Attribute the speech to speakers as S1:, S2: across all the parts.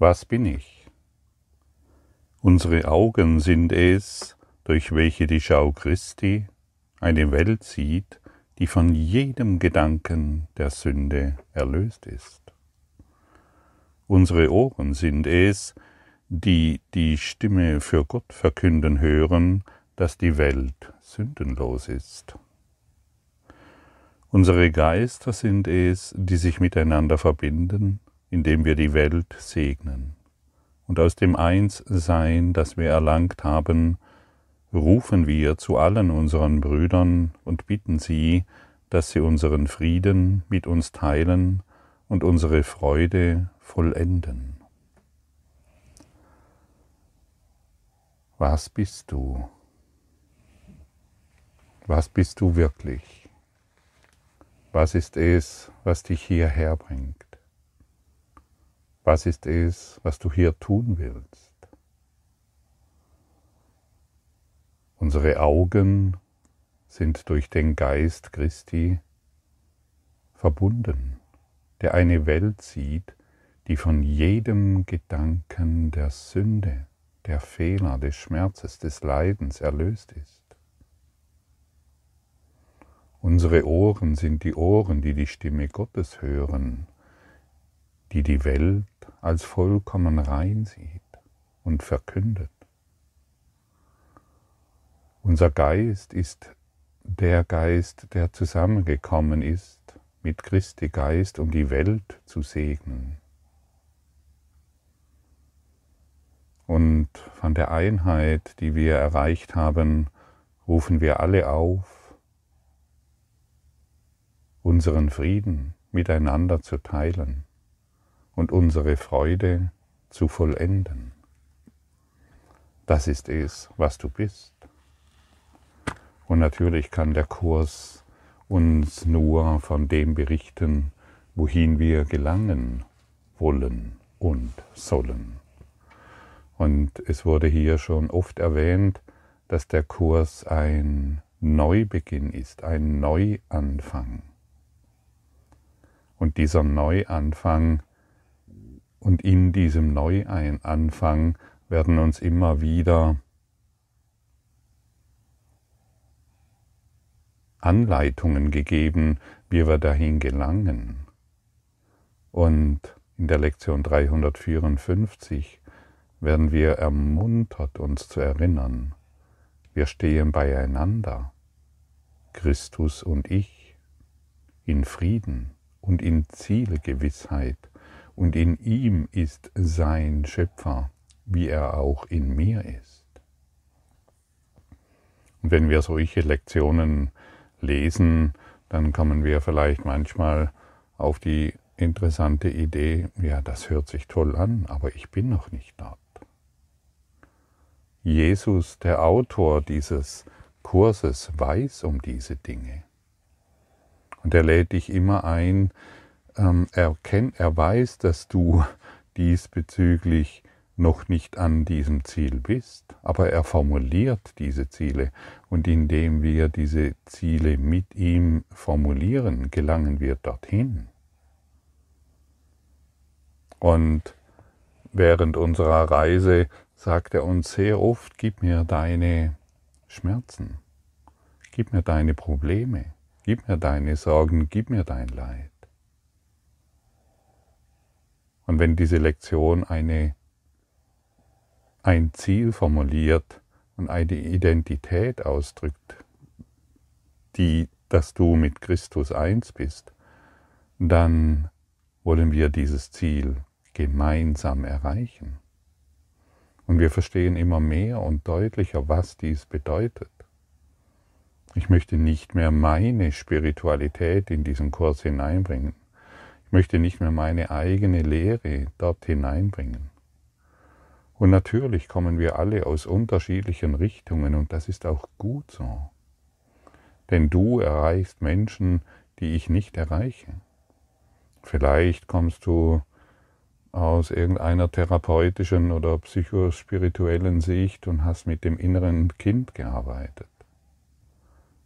S1: Was bin ich? Unsere Augen sind es, durch welche die Schau Christi eine Welt sieht, die von jedem Gedanken der Sünde erlöst ist. Unsere Ohren sind es, die die Stimme für Gott verkünden hören, dass die Welt sündenlos ist. Unsere Geister sind es, die sich miteinander verbinden, indem wir die Welt segnen. Und aus dem Einssein, das wir erlangt haben, rufen wir zu allen unseren Brüdern und bitten sie, dass sie unseren Frieden mit uns teilen und unsere Freude vollenden. Was bist du? Was bist du wirklich? Was ist es, was dich hierher bringt? Was ist es, was du hier tun willst? Unsere Augen sind durch den Geist Christi verbunden, der eine Welt sieht, die von jedem Gedanken der Sünde, der Fehler, des Schmerzes, des Leidens erlöst ist. Unsere Ohren sind die Ohren, die die Stimme Gottes hören, die die Welt als vollkommen rein sieht und verkündet. Unser Geist ist der Geist, der zusammengekommen ist mit Christi Geist, um die Welt zu segnen. Und von der Einheit, die wir erreicht haben, rufen wir alle auf, unseren Frieden miteinander zu teilen und unsere Freude zu vollenden. Das ist es, was du bist. Und natürlich kann der Kurs uns nur von dem berichten, wohin wir gelangen wollen und sollen. Und es wurde hier schon oft erwähnt, dass der Kurs ein Neubeginn ist, ein Neuanfang. Und dieser Neuanfang und in diesem Neuanfang werden uns immer wieder Anleitungen gegeben, wie wir dahin gelangen. Und in der Lektion 354 werden wir ermuntert, uns zu erinnern, wir stehen beieinander, Christus und ich, in Frieden und in Zielgewissheit und in ihm ist sein Schöpfer, wie er auch in mir ist. Und wenn wir solche Lektionen lesen, dann kommen wir vielleicht manchmal auf die interessante Idee, ja, das hört sich toll an, aber ich bin noch nicht dort. Jesus, der Autor dieses Kurses, weiß um diese Dinge. Und er lädt dich immer ein, ähm, er, kennt, er weiß, dass du diesbezüglich noch nicht an diesem Ziel bist, aber er formuliert diese Ziele und indem wir diese Ziele mit ihm formulieren, gelangen wir dorthin. Und während unserer Reise sagt er uns sehr oft, gib mir deine Schmerzen, gib mir deine Probleme, gib mir deine Sorgen, gib mir dein Leid. Und wenn diese Lektion eine, ein Ziel formuliert und eine Identität ausdrückt, die, dass du mit Christus eins bist, dann wollen wir dieses Ziel gemeinsam erreichen. Und wir verstehen immer mehr und deutlicher, was dies bedeutet. Ich möchte nicht mehr meine Spiritualität in diesen Kurs hineinbringen. Ich möchte nicht mehr meine eigene Lehre dort hineinbringen. Und natürlich kommen wir alle aus unterschiedlichen Richtungen und das ist auch gut so. Denn du erreichst Menschen, die ich nicht erreiche. Vielleicht kommst du aus irgendeiner therapeutischen oder psychospirituellen Sicht und hast mit dem inneren Kind gearbeitet.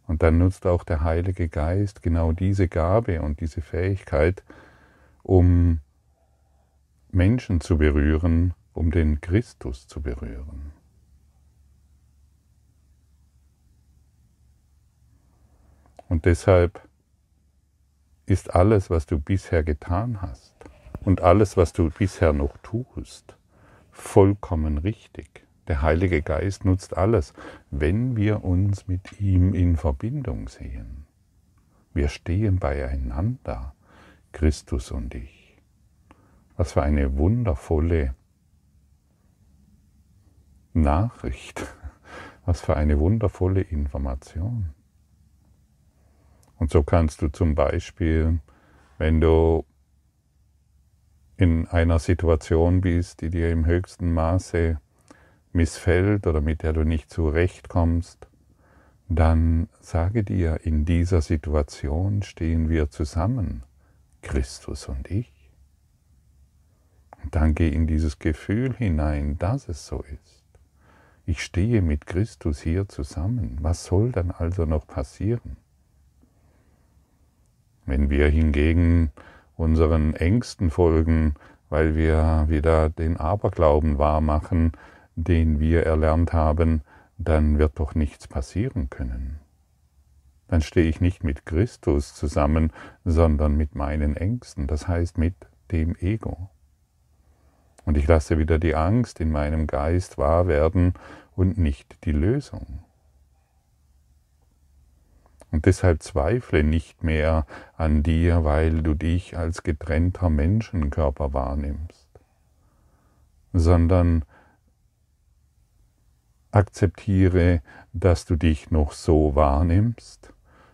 S1: Und dann nutzt auch der Heilige Geist genau diese Gabe und diese Fähigkeit, um Menschen zu berühren, um den Christus zu berühren. Und deshalb ist alles, was du bisher getan hast und alles, was du bisher noch tust, vollkommen richtig. Der Heilige Geist nutzt alles, wenn wir uns mit ihm in Verbindung sehen. Wir stehen beieinander, Christus und ich. Was für eine wundervolle Nachricht, was für eine wundervolle Information. Und so kannst du zum Beispiel, wenn du in einer Situation bist, die dir im höchsten Maße missfällt oder mit der du nicht zurechtkommst, dann sage dir, in dieser Situation stehen wir zusammen, Christus und ich. Und dann geh in dieses Gefühl hinein, dass es so ist. Ich stehe mit Christus hier zusammen. Was soll dann also noch passieren? Wenn wir hingegen unseren Ängsten folgen, weil wir wieder den Aberglauben wahrmachen, den wir erlernt haben, dann wird doch nichts passieren können. Dann stehe ich nicht mit Christus zusammen, sondern mit meinen Ängsten, das heißt mit dem Ego. Und ich lasse wieder die Angst in meinem Geist wahr werden und nicht die Lösung. Und deshalb zweifle nicht mehr an dir, weil du dich als getrennter Menschenkörper wahrnimmst, sondern akzeptiere, dass du dich noch so wahrnimmst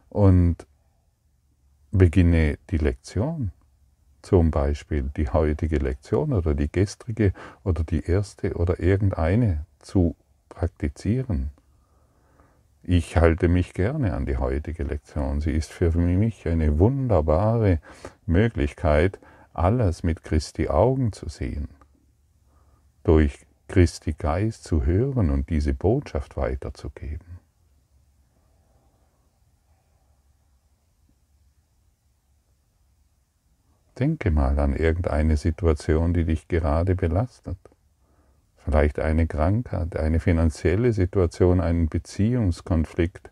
S1: und beginne die Lektion, zum Beispiel die heutige Lektion oder die gestrige oder die erste oder irgendeine zu praktizieren. Ich halte mich gerne an die heutige Lektion. Sie ist für mich eine wunderbare Möglichkeit, alles mit Christi Augen zu sehen, durch Christi Geist zu hören und diese Botschaft weiterzugeben. Denke mal an irgendeine Situation, die dich gerade belastet vielleicht eine Krankheit, eine finanzielle Situation, einen Beziehungskonflikt,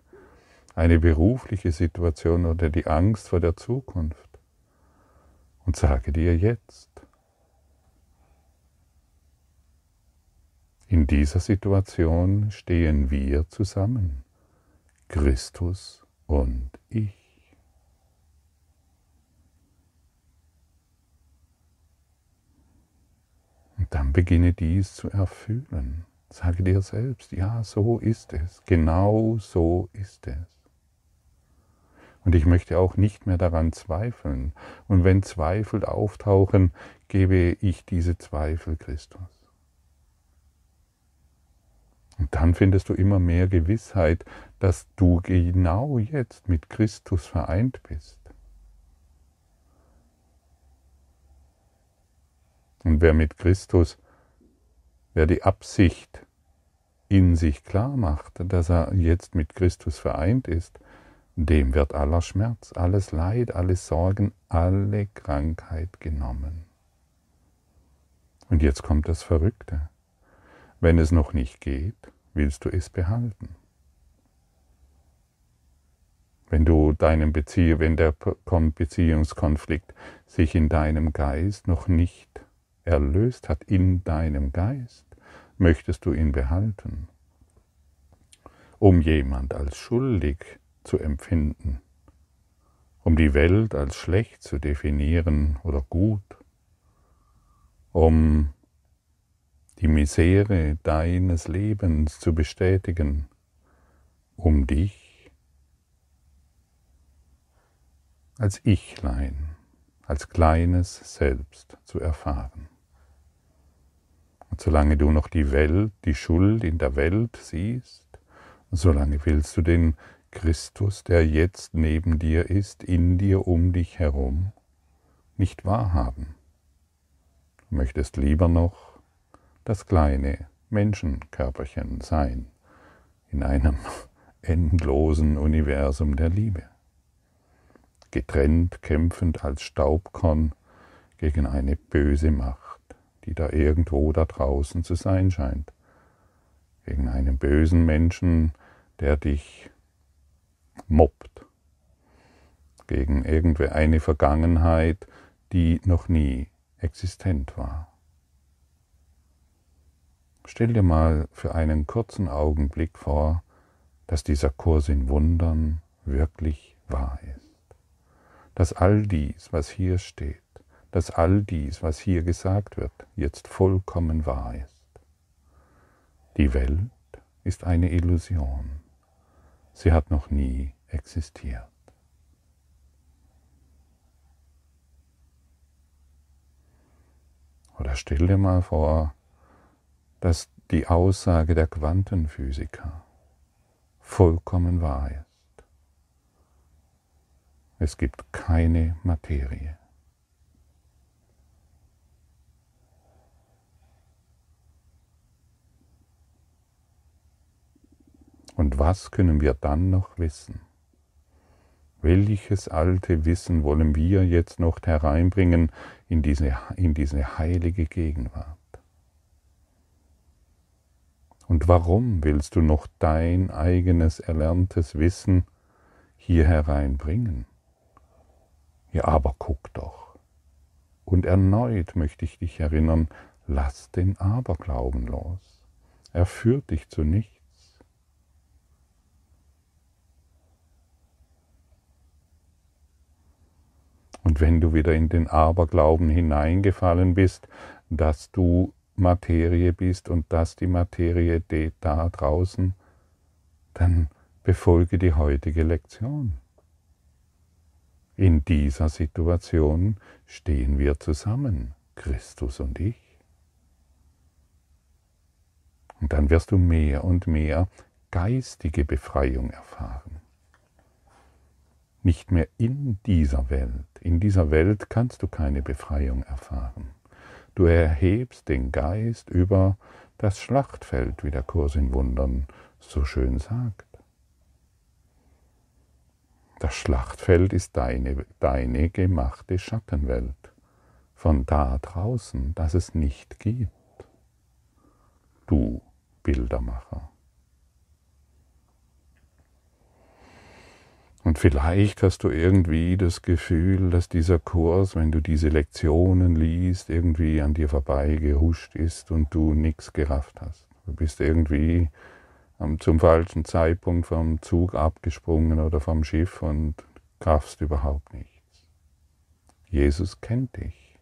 S1: eine berufliche Situation oder die Angst vor der Zukunft. Und sage dir jetzt, in dieser Situation stehen wir zusammen, Christus und ich. Und dann beginne dies zu erfüllen. Sage dir selbst, ja, so ist es, genau so ist es. Und ich möchte auch nicht mehr daran zweifeln. Und wenn Zweifel auftauchen, gebe ich diese Zweifel Christus. Und dann findest du immer mehr Gewissheit, dass du genau jetzt mit Christus vereint bist. Und wer mit Christus, wer die Absicht in sich klar macht, dass er jetzt mit Christus vereint ist, dem wird aller Schmerz, alles Leid, alle Sorgen, alle Krankheit genommen. Und jetzt kommt das Verrückte. Wenn es noch nicht geht, willst du es behalten. Wenn du deinem Beziehung, wenn der Beziehungskonflikt sich in deinem Geist noch nicht erlöst hat in deinem Geist, möchtest du ihn behalten, um jemand als schuldig zu empfinden, um die Welt als schlecht zu definieren oder gut, um die Misere deines Lebens zu bestätigen, um dich als Ichlein, als kleines Selbst zu erfahren. Und solange du noch die Welt, die Schuld in der Welt siehst, solange willst du den Christus, der jetzt neben dir ist, in dir, um dich herum, nicht wahrhaben. Du möchtest lieber noch das kleine Menschenkörperchen sein in einem endlosen Universum der Liebe, getrennt kämpfend als Staubkorn gegen eine böse Macht die da irgendwo da draußen zu sein scheint. Gegen einen bösen Menschen, der dich mobbt. Gegen irgendeine Vergangenheit, die noch nie existent war. Stell dir mal für einen kurzen Augenblick vor, dass dieser Kurs in Wundern wirklich wahr ist. Dass all dies, was hier steht, dass all dies, was hier gesagt wird, jetzt vollkommen wahr ist. Die Welt ist eine Illusion. Sie hat noch nie existiert. Oder stell dir mal vor, dass die Aussage der Quantenphysiker vollkommen wahr ist. Es gibt keine Materie. Und was können wir dann noch wissen? Welches alte Wissen wollen wir jetzt noch hereinbringen in diese, in diese heilige Gegenwart? Und warum willst du noch dein eigenes erlerntes Wissen hier hereinbringen? Ja, aber guck doch. Und erneut möchte ich dich erinnern, lass den Aberglauben los. Er führt dich zu nichts. Und wenn du wieder in den Aberglauben hineingefallen bist, dass du Materie bist und dass die Materie da draußen, dann befolge die heutige Lektion. In dieser Situation stehen wir zusammen, Christus und ich. Und dann wirst du mehr und mehr geistige Befreiung erfahren. Nicht mehr in dieser Welt. In dieser Welt kannst du keine Befreiung erfahren. Du erhebst den Geist über das Schlachtfeld, wie der Kurs in Wundern so schön sagt. Das Schlachtfeld ist deine, deine gemachte Schattenwelt, von da draußen, das es nicht gibt. Du Bildermacher. Und vielleicht hast du irgendwie das Gefühl, dass dieser Kurs, wenn du diese Lektionen liest, irgendwie an dir vorbeigehuscht ist und du nichts gerafft hast. Du bist irgendwie zum falschen Zeitpunkt vom Zug abgesprungen oder vom Schiff und kraftst überhaupt nichts. Jesus kennt dich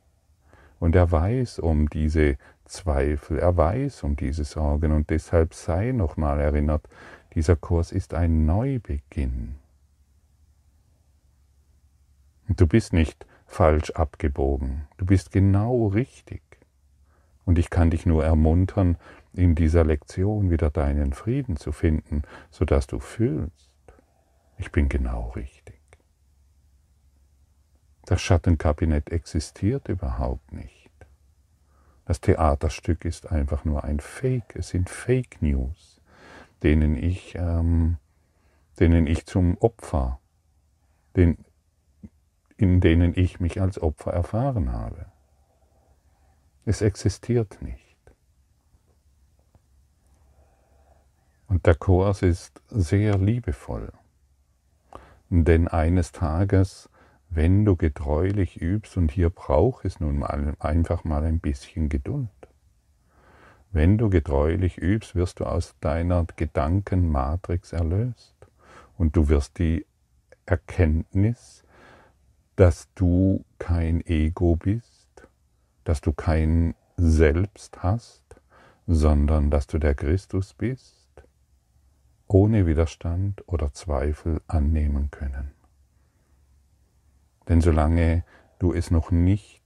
S1: und er weiß um diese Zweifel, er weiß um diese Sorgen und deshalb sei nochmal erinnert, dieser Kurs ist ein Neubeginn. Du bist nicht falsch abgebogen, du bist genau richtig. Und ich kann dich nur ermuntern, in dieser Lektion wieder deinen Frieden zu finden, sodass du fühlst, ich bin genau richtig. Das Schattenkabinett existiert überhaupt nicht. Das Theaterstück ist einfach nur ein Fake, es sind Fake News, denen ich, ähm, denen ich zum Opfer, den, in denen ich mich als Opfer erfahren habe. Es existiert nicht. Und der Kurs ist sehr liebevoll. Denn eines Tages, wenn du getreulich übst, und hier braucht es nun mal einfach mal ein bisschen Geduld, wenn du getreulich übst, wirst du aus deiner Gedankenmatrix erlöst und du wirst die Erkenntnis dass du kein Ego bist, dass du kein Selbst hast, sondern dass du der Christus bist, ohne Widerstand oder Zweifel annehmen können. Denn solange du es noch nicht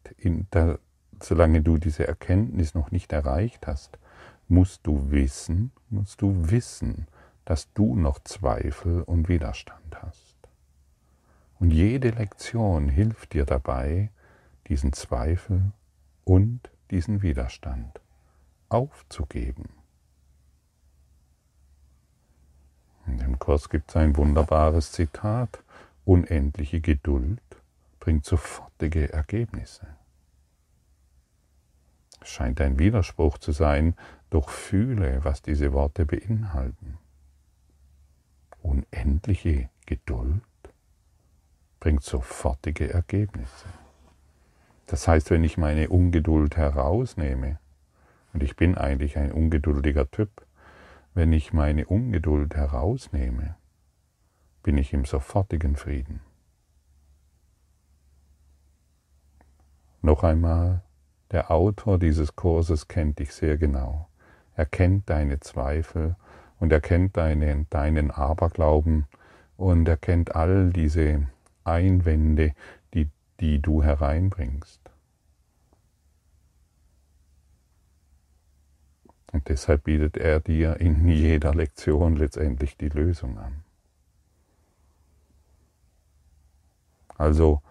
S1: der, solange du diese Erkenntnis noch nicht erreicht hast, musst du wissen, musst du wissen, dass du noch Zweifel und Widerstand hast. Und jede Lektion hilft dir dabei, diesen Zweifel und diesen Widerstand aufzugeben. In dem Kurs gibt es ein wunderbares Zitat, unendliche Geduld bringt sofortige Ergebnisse. Es scheint ein Widerspruch zu sein, doch fühle, was diese Worte beinhalten. Unendliche Geduld bringt sofortige Ergebnisse. Das heißt, wenn ich meine Ungeduld herausnehme, und ich bin eigentlich ein ungeduldiger Typ, wenn ich meine Ungeduld herausnehme, bin ich im sofortigen Frieden. Noch einmal, der Autor dieses Kurses kennt dich sehr genau. Er kennt deine Zweifel und er kennt deine, deinen Aberglauben und er kennt all diese Einwände, die, die du hereinbringst. Und deshalb bietet er dir in jeder Lektion letztendlich die Lösung an. Also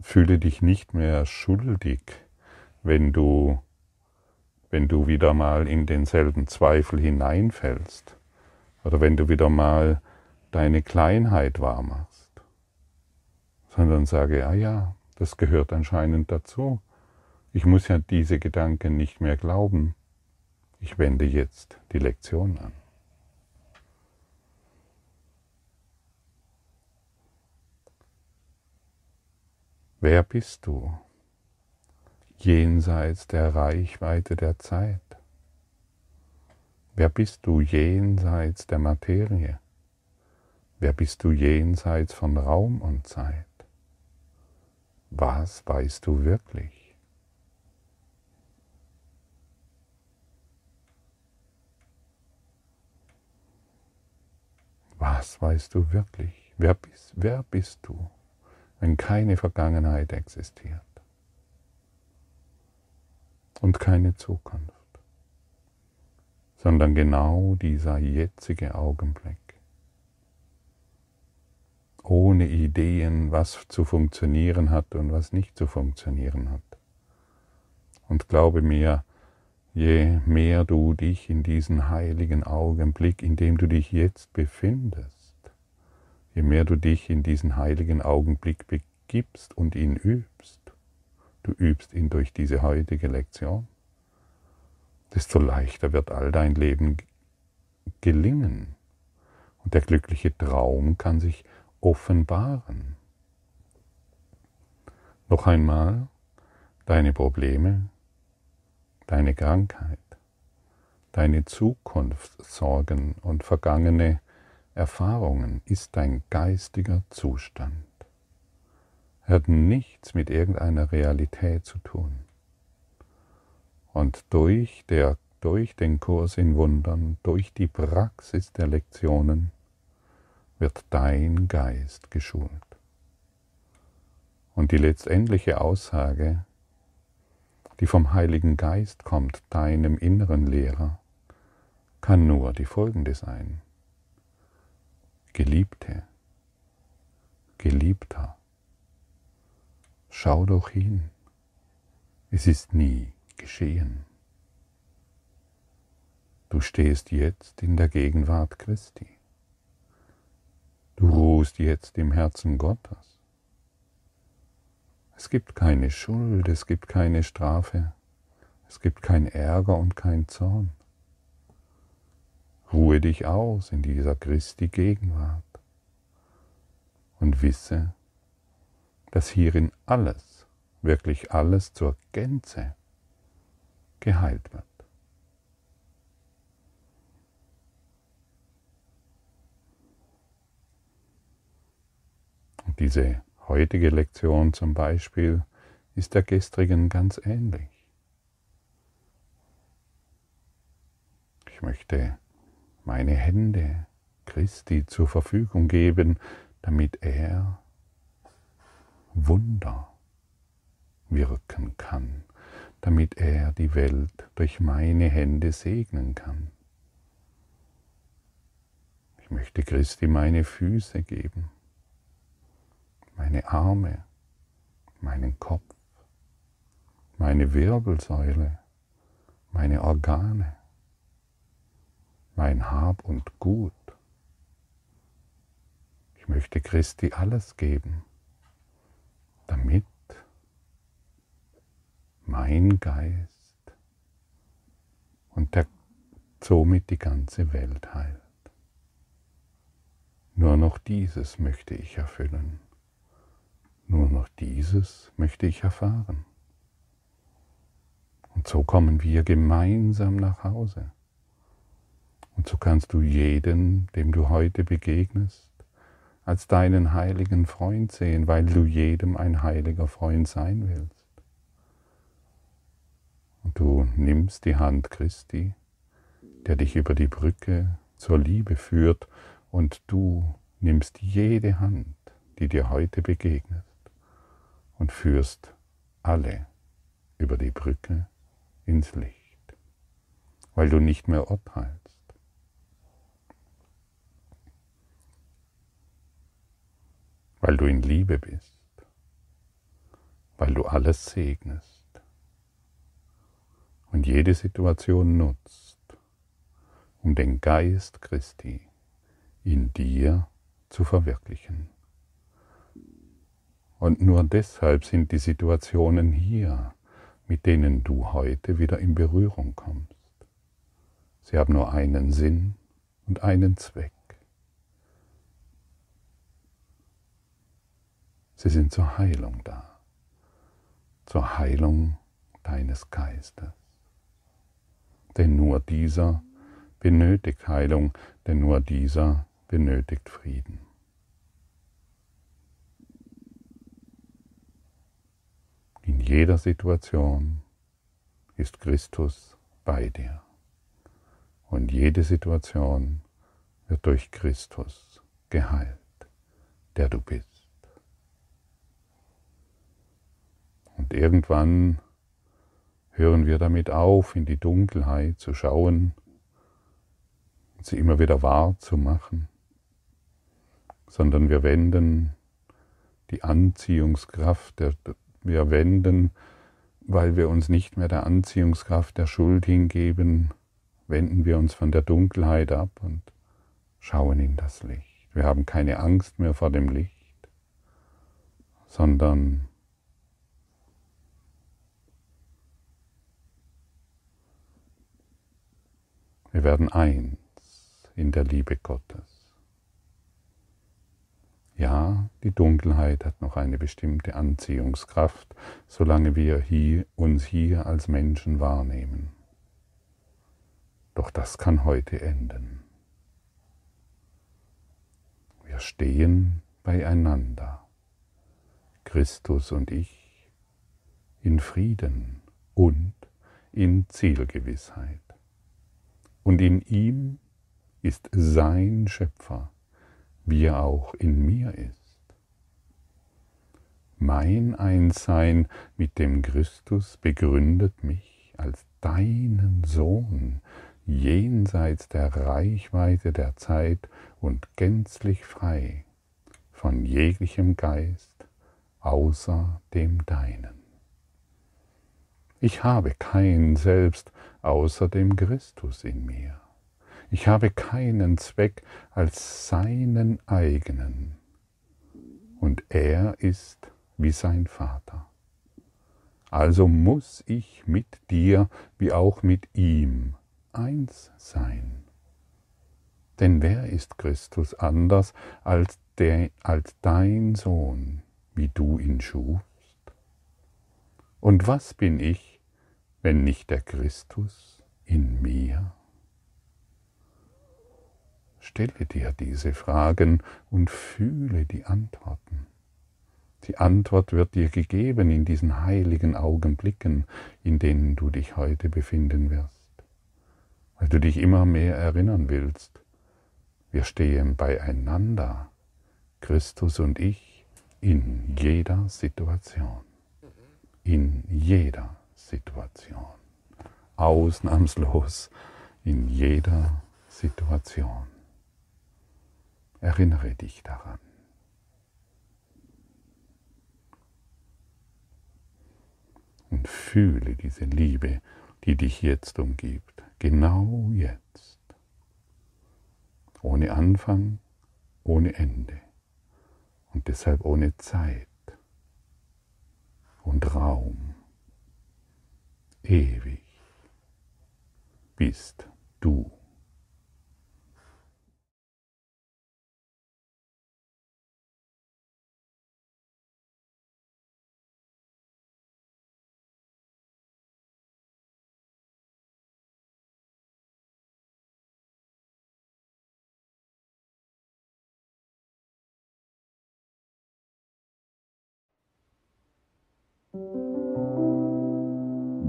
S1: fühle dich nicht mehr schuldig, wenn du, wenn du wieder mal in denselben Zweifel hineinfällst oder wenn du wieder mal deine Kleinheit wahrmachst, sondern sage, ah ja, das gehört anscheinend dazu. Ich muss ja diese Gedanken nicht mehr glauben. Ich wende jetzt die Lektion an. Wer bist du jenseits der Reichweite der Zeit? Wer bist du jenseits der Materie? Wer bist du jenseits von Raum und Zeit? Was weißt du wirklich? Was weißt du wirklich? Wer bist, wer bist du, wenn keine Vergangenheit existiert und keine Zukunft, sondern genau dieser jetzige Augenblick? Ohne Ideen, was zu funktionieren hat und was nicht zu funktionieren hat. Und glaube mir, je mehr du dich in diesen heiligen Augenblick, in dem du dich jetzt befindest, je mehr du dich in diesen heiligen Augenblick begibst und ihn übst, du übst ihn durch diese heutige Lektion, desto leichter wird all dein Leben gelingen. Und der glückliche Traum kann sich offenbaren. Noch einmal, deine Probleme, deine Krankheit, deine Zukunftssorgen und vergangene Erfahrungen ist dein geistiger Zustand. Hat nichts mit irgendeiner Realität zu tun. Und durch, der, durch den Kurs in Wundern, durch die Praxis der Lektionen, wird dein Geist geschult. Und die letztendliche Aussage die vom Heiligen Geist kommt, deinem inneren Lehrer, kann nur die folgende sein. Geliebte, Geliebter, schau doch hin, es ist nie geschehen. Du stehst jetzt in der Gegenwart Christi. Du ruhst jetzt im Herzen Gottes. Es gibt keine Schuld, es gibt keine Strafe, es gibt kein Ärger und kein Zorn. Ruhe dich aus in dieser Christi Gegenwart und wisse, dass hierin alles, wirklich alles zur Gänze geheilt wird. Diese heutige Lektion zum Beispiel ist der gestrigen ganz ähnlich. Ich möchte meine Hände Christi zur Verfügung geben, damit er Wunder wirken kann, damit er die Welt durch meine Hände segnen kann. Ich möchte Christi meine Füße geben, meine Arme, meinen Kopf, meine Wirbelsäule, meine Organe, mein Hab und Gut. Ich möchte Christi alles geben, damit mein Geist und der somit die ganze Welt heilt. Nur noch dieses möchte ich erfüllen. Nur noch dieses möchte ich erfahren. Und so kommen wir gemeinsam nach Hause. Und so kannst du jeden, dem du heute begegnest, als deinen heiligen Freund sehen, weil du jedem ein heiliger Freund sein willst. Und du nimmst die Hand Christi, der dich über die Brücke zur Liebe führt, und du nimmst jede Hand, die dir heute begegnet, und führst alle über die Brücke ins Licht, weil du nicht mehr urteilst. Weil du in Liebe bist, weil du alles segnest und jede Situation nutzt, um den Geist Christi in dir zu verwirklichen. Und nur deshalb sind die Situationen hier, mit denen du heute wieder in Berührung kommst. Sie haben nur einen Sinn und einen Zweck. Sie sind zur Heilung da, zur Heilung deines Geistes. Denn nur dieser benötigt Heilung, denn nur dieser benötigt Frieden. In jeder Situation ist Christus bei dir. Und jede Situation wird durch Christus geheilt, der du bist. Und irgendwann hören wir damit auf, in die Dunkelheit zu schauen und sie immer wieder wahr zu machen, sondern wir wenden die Anziehungskraft der wir wenden, weil wir uns nicht mehr der Anziehungskraft der Schuld hingeben, wenden wir uns von der Dunkelheit ab und schauen in das Licht. Wir haben keine Angst mehr vor dem Licht, sondern wir werden eins in der Liebe Gottes. Ja, die Dunkelheit hat noch eine bestimmte Anziehungskraft, solange wir hier, uns hier als Menschen wahrnehmen. Doch das kann heute enden. Wir stehen beieinander, Christus und ich, in Frieden und in Zielgewissheit. Und in ihm ist sein Schöpfer wie er auch in mir ist. Mein Einssein mit dem Christus begründet mich als deinen Sohn jenseits der Reichweite der Zeit und gänzlich frei von jeglichem Geist außer dem deinen. Ich habe kein Selbst außer dem Christus in mir. Ich habe keinen Zweck als seinen eigenen. Und er ist wie sein Vater. Also muss ich mit dir wie auch mit ihm eins sein. Denn wer ist Christus anders als, der, als dein Sohn, wie du ihn schufst? Und was bin ich, wenn nicht der Christus in mir? Stelle dir diese Fragen und fühle die Antworten. Die Antwort wird dir gegeben in diesen heiligen Augenblicken, in denen du dich heute befinden wirst, weil du dich immer mehr erinnern willst. Wir stehen beieinander, Christus und ich, in jeder Situation. In jeder Situation. Ausnahmslos in jeder Situation. Erinnere dich daran. Und fühle diese Liebe, die dich jetzt umgibt, genau jetzt. Ohne Anfang, ohne Ende und deshalb ohne Zeit und Raum. ewig bist du.